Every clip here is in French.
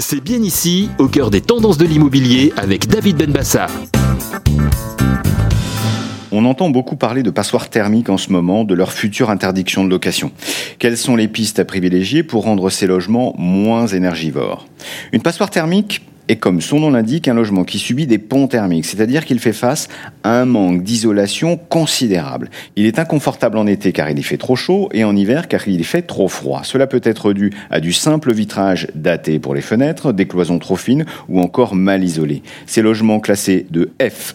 C'est bien ici, au cœur des tendances de l'immobilier, avec David Benbassa. On entend beaucoup parler de passoires thermiques en ce moment, de leur future interdiction de location. Quelles sont les pistes à privilégier pour rendre ces logements moins énergivores? Une passoire thermique est comme son nom l'indique un logement qui subit des ponts thermiques, c'est-à-dire qu'il fait face à un manque d'isolation considérable. Il est inconfortable en été car il y fait trop chaud et en hiver car il y fait trop froid. Cela peut être dû à du simple vitrage daté pour les fenêtres, des cloisons trop fines ou encore mal isolées. Ces logements classés de F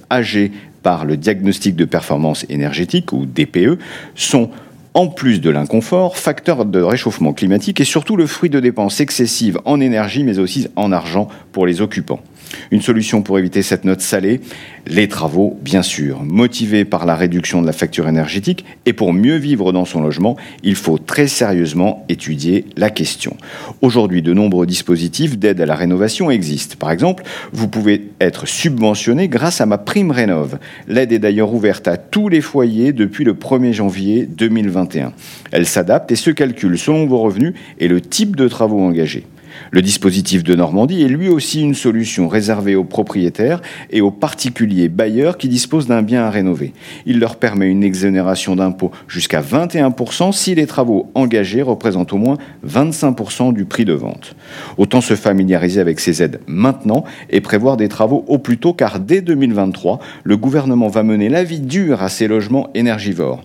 par le diagnostic de performance énergétique ou DPE sont en plus de l'inconfort, facteur de réchauffement climatique et surtout le fruit de dépenses excessives en énergie mais aussi en argent pour les occupants. Une solution pour éviter cette note salée Les travaux, bien sûr. Motivé par la réduction de la facture énergétique et pour mieux vivre dans son logement, il faut très sérieusement étudier la question. Aujourd'hui, de nombreux dispositifs d'aide à la rénovation existent. Par exemple, vous pouvez être subventionné grâce à ma prime rénov. L'aide est d'ailleurs ouverte à tous les foyers depuis le 1er janvier 2021. Elle s'adapte et se calcule selon vos revenus et le type de travaux engagés. Le dispositif de Normandie est lui aussi une solution réservée aux propriétaires et aux particuliers bailleurs qui disposent d'un bien à rénover. Il leur permet une exonération d'impôt jusqu'à 21% si les travaux engagés représentent au moins 25% du prix de vente. Autant se familiariser avec ces aides maintenant et prévoir des travaux au plus tôt car dès 2023, le gouvernement va mener la vie dure à ces logements énergivores.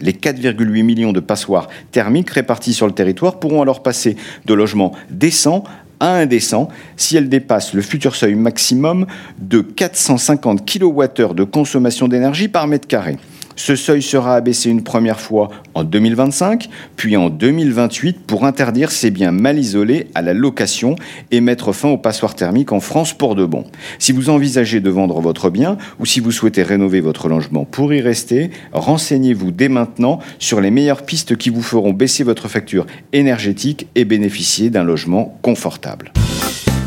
Les 4,8 millions de passoires thermiques réparties sur le territoire pourront alors passer de logements décents à indécents si elles dépassent le futur seuil maximum de 450 kWh de consommation d'énergie par mètre carré. Ce seuil sera abaissé une première fois en 2025, puis en 2028 pour interdire ces biens mal isolés à la location et mettre fin aux passoires thermiques en France pour de bon. Si vous envisagez de vendre votre bien ou si vous souhaitez rénover votre logement pour y rester, renseignez-vous dès maintenant sur les meilleures pistes qui vous feront baisser votre facture énergétique et bénéficier d'un logement confortable.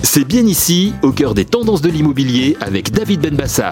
C'est bien ici, au cœur des tendances de l'immobilier avec David Benbassa.